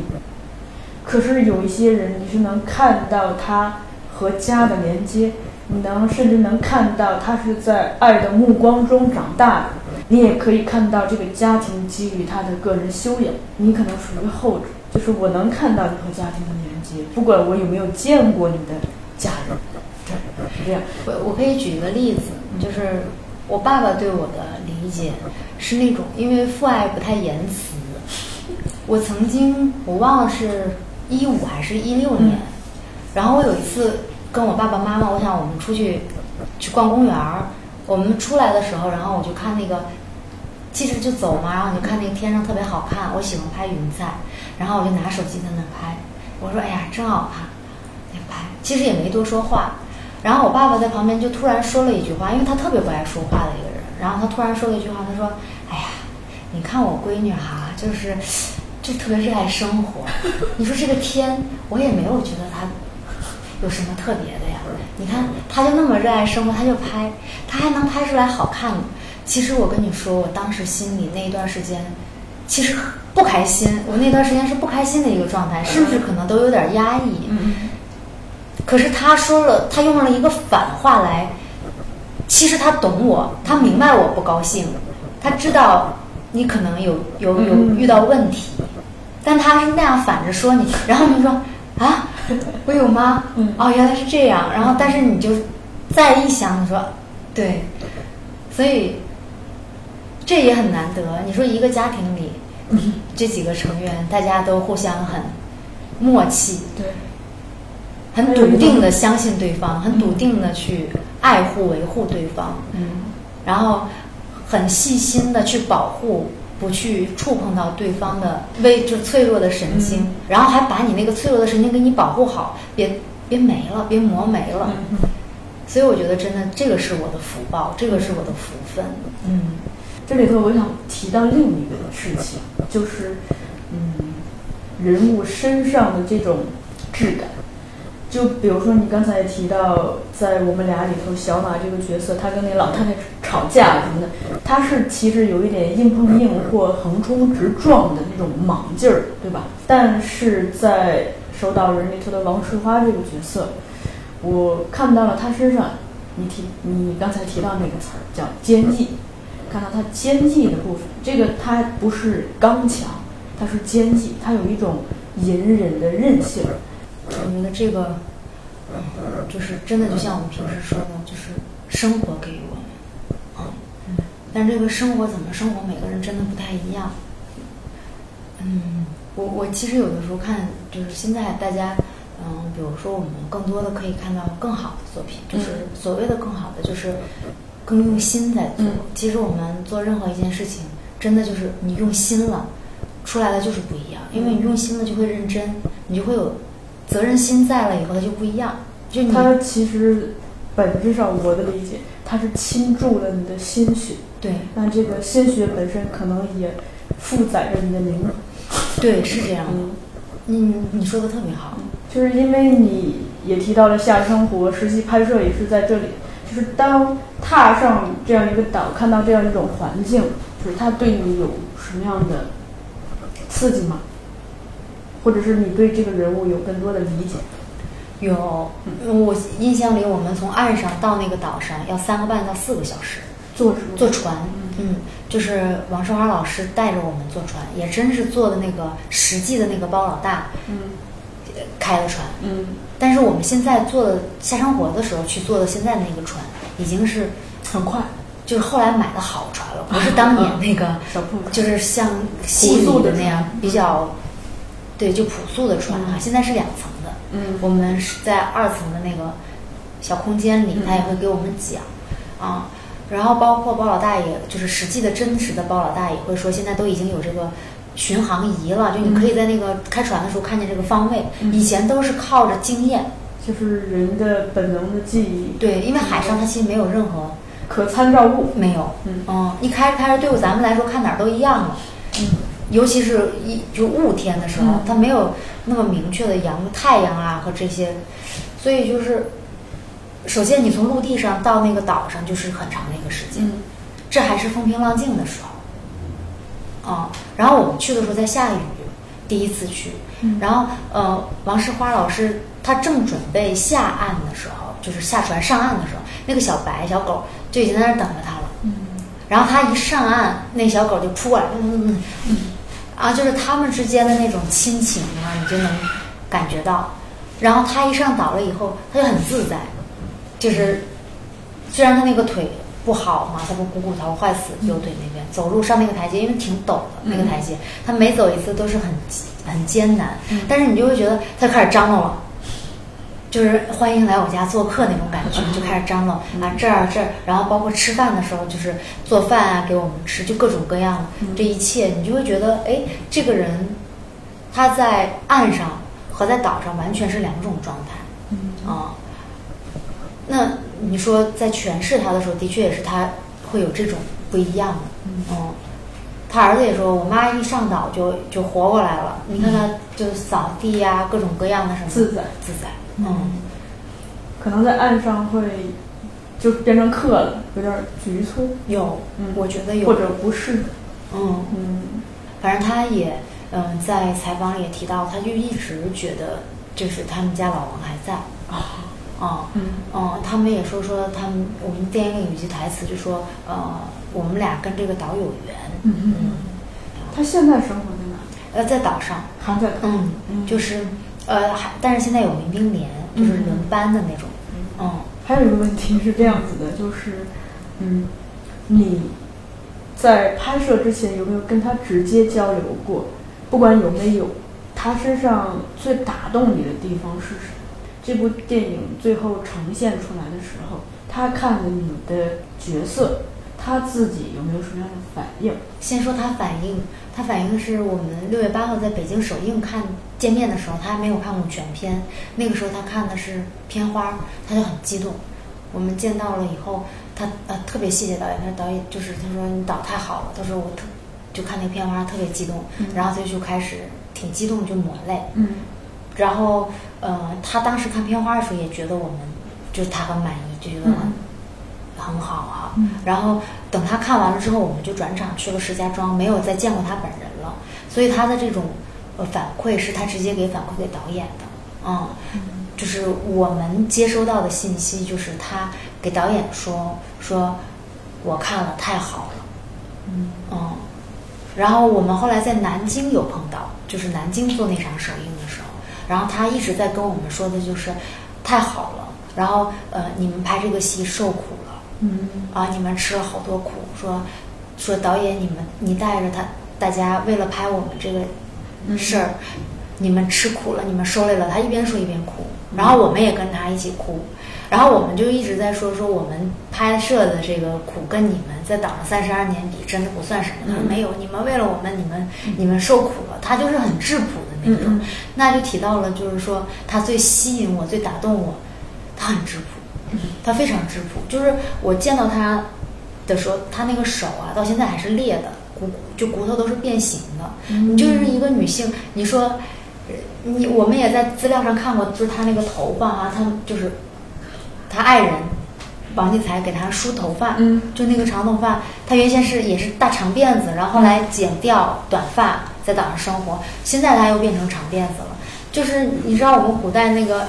[SPEAKER 4] 可是有一些人，你是能看到他和家的连接，你能甚至能看到他是在爱的目光中长大的。你也可以看到这个家庭给予他的个人修养，你可能属于后者，就是我能看到你和家庭的连接，不管我有没有见过你的家人，对，是这样。
[SPEAKER 1] 我我可以举一个例子，就是我爸爸对我的理解是那种，因为父爱不太言辞。我曾经我忘了是一五还是一六年，然后我有一次跟我爸爸妈妈，我想我们出去去逛公园儿，我们出来的时候，然后我就看那个，其实就走嘛，然后你就看那个天上特别好看，我喜欢拍云彩，然后我就拿手机在那拍，我说哎呀真好看，拍，其实也没多说话。然后我爸爸在旁边就突然说了一句话，因为他特别不爱说话的一个人。然后他突然说了一句话，他说：“哎呀，你看我闺女哈，就是就特别热爱生活。你说这个天，我也没有觉得他有什么特别的呀。你看，他就那么热爱生活，他就拍，他还能拍出来好看的。其实我跟你说，我当时心里那一段时间，其实不开心。我那段时间是不开心的一个状态，甚至可能都有点压抑。
[SPEAKER 4] 嗯
[SPEAKER 1] 可是他说了，他用了一个反话来，其实他懂我，他明白我不高兴，他知道你可能有有有遇到问题，但他是那样反着说你，然后你说啊，我有吗？
[SPEAKER 4] 嗯
[SPEAKER 1] 哦，原来是这样。然后但是你就再一想，你说对，所以这也很难得。你说一个家庭里，这几个成员大家都互相很默契，
[SPEAKER 4] 对，
[SPEAKER 1] 很笃定的相信对方，很笃定的去爱护维护对方，
[SPEAKER 4] 嗯
[SPEAKER 1] 然后很细心的去保护，不去触碰到对方的微就脆弱的神经，然后还把你那个脆弱的神经给你保护好，别别没了，别磨没了。
[SPEAKER 4] 嗯
[SPEAKER 1] 所以我觉得真的这个是我的福报，这个是我的福分。嗯，
[SPEAKER 4] 这里头我想提到另一个事情，就是嗯，人物身上的这种质感。就比如说你刚才提到，在我们俩里头，小马这个角色，他跟那老太太吵架什么的，他是其实有一点硬碰硬或横冲直撞的那种莽劲儿，对吧？但是在守岛人里头的王世花这个角色，我看到了他身上，你提你刚才提到那个词儿叫坚毅，看到他坚毅的部分，这个他不是刚强，他是坚毅，他有一种隐忍的韧性。
[SPEAKER 1] 我觉得这个，嗯，就是真的就像我们平时说的，就是生活给予我们，嗯，但这个生活怎么生活，每个人真的不太一样。嗯，我我其实有的时候看，就是现在大家，嗯，比如说我们更多的可以看到更好的作品，就是所谓的更好的，就是更用心在做。
[SPEAKER 4] 嗯
[SPEAKER 1] 其实我们做任何一件事情，真的就是你用心了，出来的就是不一样。因为你用心了，就会认真，你就会有责任心在了以后，它就不一样。就你
[SPEAKER 4] 他其实本质上我的理解，他是倾注了你的心血，
[SPEAKER 1] 对
[SPEAKER 4] 那这个心血本身可能也负载着你的灵魂。
[SPEAKER 1] 对是这样
[SPEAKER 4] 嗯，
[SPEAKER 1] 你说的特别好。
[SPEAKER 4] 就是因为你也提到了夏生活，实际拍摄也是在这里。就是当踏上这样一个岛，看到这样一种环境，就是它对你有什么样的刺激吗？或者是你对这个人物有更多的理解？
[SPEAKER 1] 有，嗯我印象里，我们从岸上到那个岛上要三个半到四个小时，
[SPEAKER 4] 坐？
[SPEAKER 1] 坐船。嗯，就是王世华老师带着我们坐船，也真是坐的那个实际的那个包老大
[SPEAKER 4] 嗯
[SPEAKER 1] 呃开的船。
[SPEAKER 4] 嗯，
[SPEAKER 1] 但是我们现在坐的下生活的时候去坐的现在那个船，已经是
[SPEAKER 4] 很快，
[SPEAKER 1] 就是后来买的好船了，不是当年那个就是像戏里的那样比较，对，就朴素的船啊。现在是两层的，
[SPEAKER 4] 嗯
[SPEAKER 1] 我们是在二层的那个小空间里，
[SPEAKER 4] 嗯
[SPEAKER 1] 他也会给我们讲啊。然后包括包老大爷，就是实际的真实的包老大爷会说，现在都已经有这个巡航仪了，就你可以在那个开船的时候看见这个方位。
[SPEAKER 4] 嗯
[SPEAKER 1] 以前都是靠着经验，
[SPEAKER 4] 就是人的本能的记忆，
[SPEAKER 1] 对，因为海上它其实没有任何
[SPEAKER 4] 可参照物。
[SPEAKER 1] 没有，
[SPEAKER 4] 嗯
[SPEAKER 1] 一开着开着，对我咱们来说看哪儿都一样了，
[SPEAKER 4] 嗯，
[SPEAKER 1] 尤其是一就雾天的时候，
[SPEAKER 4] 嗯。
[SPEAKER 1] 它没有那么明确的阳太阳啊和这些，所以就是，首先你从陆地上到那个岛上就是很长的一个时间，
[SPEAKER 4] 嗯。
[SPEAKER 1] 这还是风平浪静的时候，啊、然后我们去的时候在下雨，第一次去，
[SPEAKER 4] 嗯。
[SPEAKER 1] 然后呃，王世花老师他正准备下岸的时候，就是下船上岸的时候，那个小白小狗就已经在那儿等着他了。
[SPEAKER 4] 嗯。
[SPEAKER 1] 然后他一上岸，那小狗就扑过来，嗯嗯嗯，啊，就是他们之间的那种亲情啊，你就能感觉到。然后他一上岛了以后，他就很自在，就是虽然他那个腿不好嘛，他不股骨头坏死右腿那边，走路上那个台阶，因为挺陡的那个台阶，他每走一次都是很很艰难，但是你就会觉得他开始张罗了。就是欢迎来我家做客那种感觉，就开始张罗啊这儿这儿，然后包括吃饭的时候，就是做饭啊给我们吃，就各种各样的这一切，你就会觉得，哎，这个人他在岸上和在岛上完全是两种状态
[SPEAKER 4] 嗯。
[SPEAKER 1] 啊。那你说在诠释他的时候，的确也是他会有这种不一样的，嗯，他儿子也说，我妈一上岛就就活过来了。你看他就扫地呀、各种各样的什么
[SPEAKER 4] 自在。
[SPEAKER 1] 自在，嗯，
[SPEAKER 4] 可能在岸上会就变成客了，有点局促，
[SPEAKER 1] 有，
[SPEAKER 4] 嗯。
[SPEAKER 1] 我觉得有，
[SPEAKER 4] 或者不适。
[SPEAKER 1] 嗯，
[SPEAKER 4] 嗯。
[SPEAKER 1] 反正他也嗯在采访里也提到，他就一直觉得就是他们家老王还在。
[SPEAKER 4] 啊，
[SPEAKER 1] 啊。
[SPEAKER 4] 嗯。
[SPEAKER 1] 嗯，他们也说说他们，我们电影里有一句台词就说，呃，我们俩跟这个岛有缘，
[SPEAKER 4] 嗯嗯嗯。他现在生活在哪？
[SPEAKER 1] 呃，在岛上，
[SPEAKER 4] 还在岛
[SPEAKER 1] 嗯，
[SPEAKER 4] 嗯。
[SPEAKER 1] 就是，呃，还但是现在有民兵连，就是轮班的那种，嗯
[SPEAKER 4] 还有一个问题是这样子的，就是，嗯，你在拍摄之前有没有跟他直接交流过？不管有没有，他身上最打动你的地方是什么？这部电影最后呈现出来的时候，他看了你的角色，他自己有没有什么样的反应？
[SPEAKER 1] 先说他反应，他反映的是我们六月八号在北京首映看见面的时候，他还没有看过全片，那个时候他看的是片花，他就很激动。我们见到了以后，他呃特别谢谢导演，他说导演就是他说你导太好了，他说我特就看那个片花特别激动，然后他就开始挺激动就抹泪，
[SPEAKER 4] 嗯。
[SPEAKER 1] 然后呃他当时看片花的时候也觉得我们就是他很满意，就觉得很、
[SPEAKER 4] 嗯
[SPEAKER 1] 很好哈。
[SPEAKER 4] 嗯
[SPEAKER 1] 然后等他看完了之后，我们就转场去了石家庄，没有再见过他本人了。所以他的这种呃反馈是他直接给反馈给导演的，嗯，就是我们接收到的信息就是他给导演说说，我看了太好了，
[SPEAKER 4] 嗯
[SPEAKER 1] 嗯，然后我们后来在南京有碰到，就是南京做那场首映的时候，然后他一直在跟我们说的就是太好了，然后呃你们拍这个戏受苦了。
[SPEAKER 4] 嗯
[SPEAKER 1] 啊，你们吃了好多苦，说说导演你们你带着他大家为了拍我们这个事儿，你们吃苦了，你们受累了。他一边说一边哭，然后我们也跟他一起哭，然后我们就一直在说说我们拍摄的这个苦跟你们在岛上三十二年比，真的不算什么。他说没有，你们为了我们，你们你们受苦了。他就是很质朴的那种，那就提到了，就是说他最吸引我、最打动我，他很质朴。他非常质朴，就是我见到他的时候，他那个手啊，到现在还是裂的，骨就骨头都是变形的。你就是一个女性，你说，呃你我们也在资料上看过，就是他那个头发啊，他就是他爱人王继才给他梳头发，
[SPEAKER 4] 嗯
[SPEAKER 1] 就那个长头发，他原先是也是大长辫子，然后后来剪掉短发，在岛上生活，现在他又变成长辫子了。就是你知道我们古代那个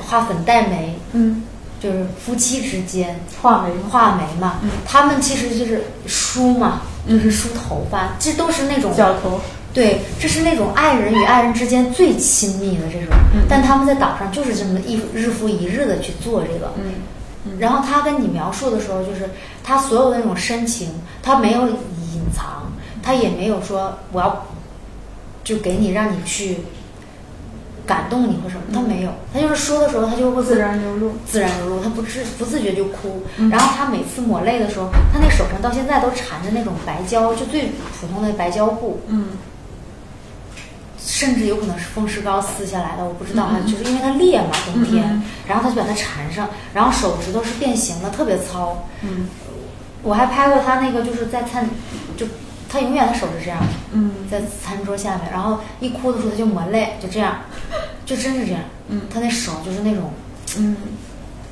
[SPEAKER 1] 画粉黛眉，
[SPEAKER 4] 嗯，
[SPEAKER 1] 就是夫妻之间
[SPEAKER 4] 画眉。
[SPEAKER 1] 画眉嘛，
[SPEAKER 4] 嗯。
[SPEAKER 1] 他们其实就是梳嘛，就是梳头发，这都是那种
[SPEAKER 4] 绞头，
[SPEAKER 1] 对，这是那种爱人与爱人之间最亲密的这种，
[SPEAKER 4] 嗯。
[SPEAKER 1] 但他们在岛上就是这么一日复一日的去做这个，
[SPEAKER 4] 嗯。
[SPEAKER 1] 然后他跟你描述的时候，就是他所有的那种深情，他没有隐藏，他也没有说我要就给你让你去感动你或什么，他没有，他就是说的时候他就会
[SPEAKER 4] 自然流露。
[SPEAKER 1] 自然流露，他不自不自觉就哭。
[SPEAKER 4] 嗯
[SPEAKER 1] 然后他每次抹泪的时候，他那手上到现在都缠着那种白胶，就最普通的白胶布，
[SPEAKER 4] 嗯
[SPEAKER 1] 甚至有可能是风湿膏撕下来的，我不知道就是因为它裂嘛，冬天，
[SPEAKER 4] 嗯
[SPEAKER 1] 然后他就把它缠上，然后手指头是变形的，特别糙。
[SPEAKER 4] 嗯
[SPEAKER 1] 我还拍过他那个，就是在餐，就他永远的手是这样，
[SPEAKER 4] 嗯
[SPEAKER 1] 在餐桌下面，然后一哭的时候他就抹泪，就这样，就真是这样。
[SPEAKER 4] 嗯
[SPEAKER 1] 他那手就是那种，
[SPEAKER 4] 嗯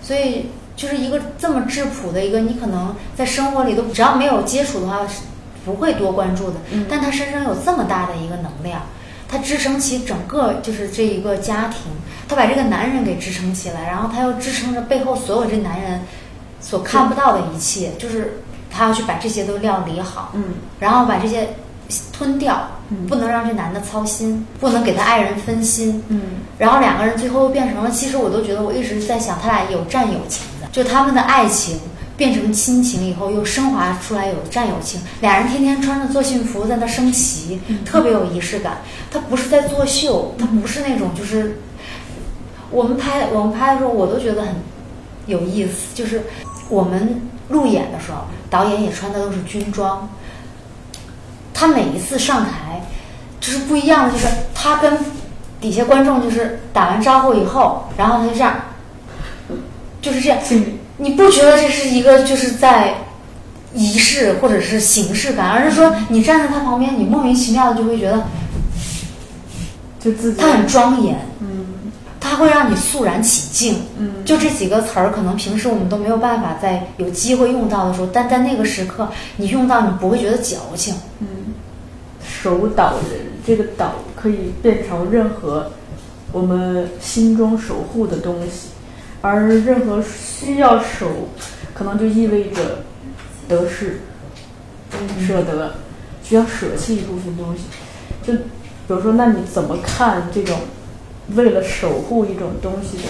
[SPEAKER 1] 所以就是一个这么质朴的一个，你可能在生活里都只要没有接触的话，是不会多关注的。
[SPEAKER 4] 嗯
[SPEAKER 1] 但他身上有这么大的一个能量，他支撑起整个就是这一个家庭，他把这个男人给支撑起来，然后他又支撑着背后所有这男人所看不到的一切，就是他要去把这些都料理好，
[SPEAKER 4] 嗯
[SPEAKER 1] 然后把这些吞掉
[SPEAKER 4] 嗯，
[SPEAKER 1] 不能让这男的操心，不能给他爱人分心，
[SPEAKER 4] 嗯
[SPEAKER 1] 然后两个人最后又变成了，其实我都觉得我一直在想，他俩有战友情的，就他们的爱情变成亲情以后，又升华出来有战友情。俩人天天穿着作训服在那升旗，特别有仪式感。他不是在作秀，他不是那种就是我们拍我们拍的时候，我都觉得很有意思。就是我们路演的时候，导演也穿的都是军装，他每一次上台就是不一样的，就是他跟底下观众就是打完招呼以后，然后他就这样，就是这样。你不觉得这是一个就是在仪式或者是形式感，而是说你站在他旁边，你莫名其妙的就会觉得
[SPEAKER 4] 就自己
[SPEAKER 1] 他很庄严，
[SPEAKER 4] 嗯
[SPEAKER 1] 它会让你肃然起敬。
[SPEAKER 4] 嗯
[SPEAKER 1] 就这几个词儿，可能平时我们都没有办法在有机会用到的时候，但在那个时刻你用到，你不会觉得矫情。
[SPEAKER 4] 嗯，守岛人这个岛可以变成任何我们心中守护的东西，而任何需要守，可能就意味着得失、舍得，需要舍弃一部分东西。就比如说，那你怎么看这种为了守护一种东西的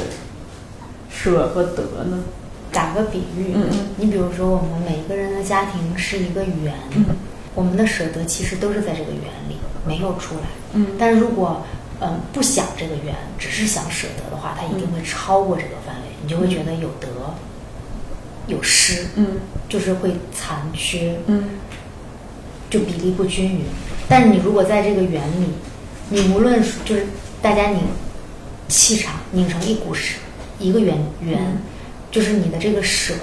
[SPEAKER 4] 舍和得呢？
[SPEAKER 1] 打个比喻，
[SPEAKER 4] 嗯嗯
[SPEAKER 1] 你比如说，我们每一个人的家庭是一个圆，
[SPEAKER 4] 嗯
[SPEAKER 1] 我们的舍得其实都是在这个圆里，没有出来。
[SPEAKER 4] 嗯
[SPEAKER 1] 但是如果嗯不想这个圆，只是想舍得的话，它一定会超过这个范围，你就会觉得有得有失，
[SPEAKER 4] 嗯
[SPEAKER 1] 就是会残缺，
[SPEAKER 4] 嗯
[SPEAKER 1] 就比例不均匀。但是你如果在这个圆里，你无论是就是大家拧气场拧成一股绳，一个圆圆，
[SPEAKER 4] 嗯。
[SPEAKER 1] 就是你的这个舍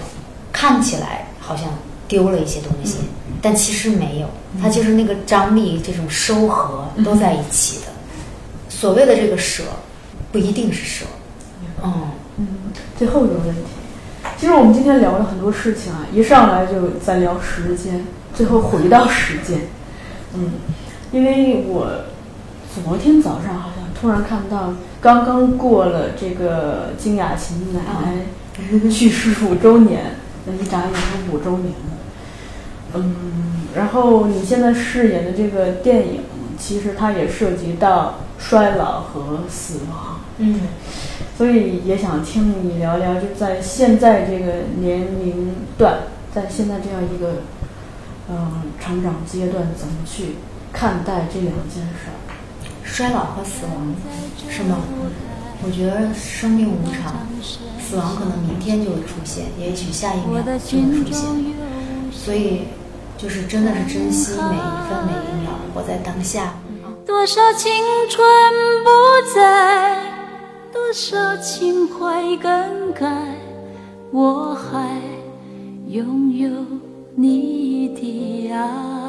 [SPEAKER 1] 看起来好像丢了一些东西，但其实没有，它就是那个张力这种收合都在一起的。所谓的这个舍，不一定是舍，嗯。
[SPEAKER 4] 嗯，最后一个问题，其实我们今天聊了很多事情啊，一上来就在聊时间，最后回到时间。嗯，因为我昨天早上好像突然看到，刚刚过了这个金雅琴奶奶去世五周年，那一眨眼就五周年了。嗯，然后你现在饰演的这个电影，其实它也涉及到衰老和死亡。
[SPEAKER 1] 嗯
[SPEAKER 4] 所以也想听你聊聊，就在现在这个年龄段，在现在这样一个嗯成长阶段，怎么去看待这两件事儿？
[SPEAKER 1] 衰老和死亡是吗？我觉得生命无常，死亡可能明天就会出现，也许下一秒就会出现。所以，就是真的是珍惜每一分每一秒，活在当下。
[SPEAKER 3] 多少青春不在，多少情怀更改，我还拥有你的爱。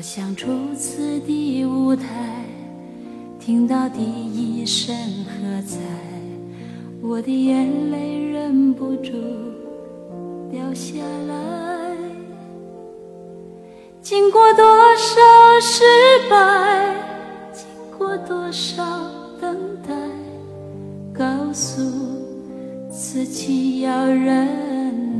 [SPEAKER 3] 好像初次的舞台，听到第一声喝彩，我的眼泪忍不住掉下来。经过多少失败，经过多少等待，告诉自己要忍耐。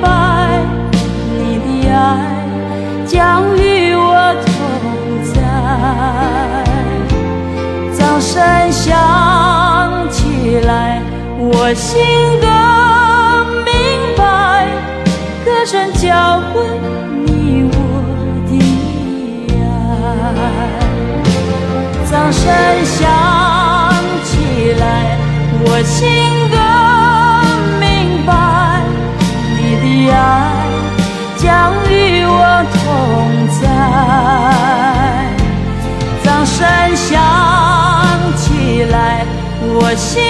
[SPEAKER 3] 白，你的爱将与我同在。掌声响起来，我心更明白，歌声教会你我的爱。掌声响起来，我心在。掌声响起来，我心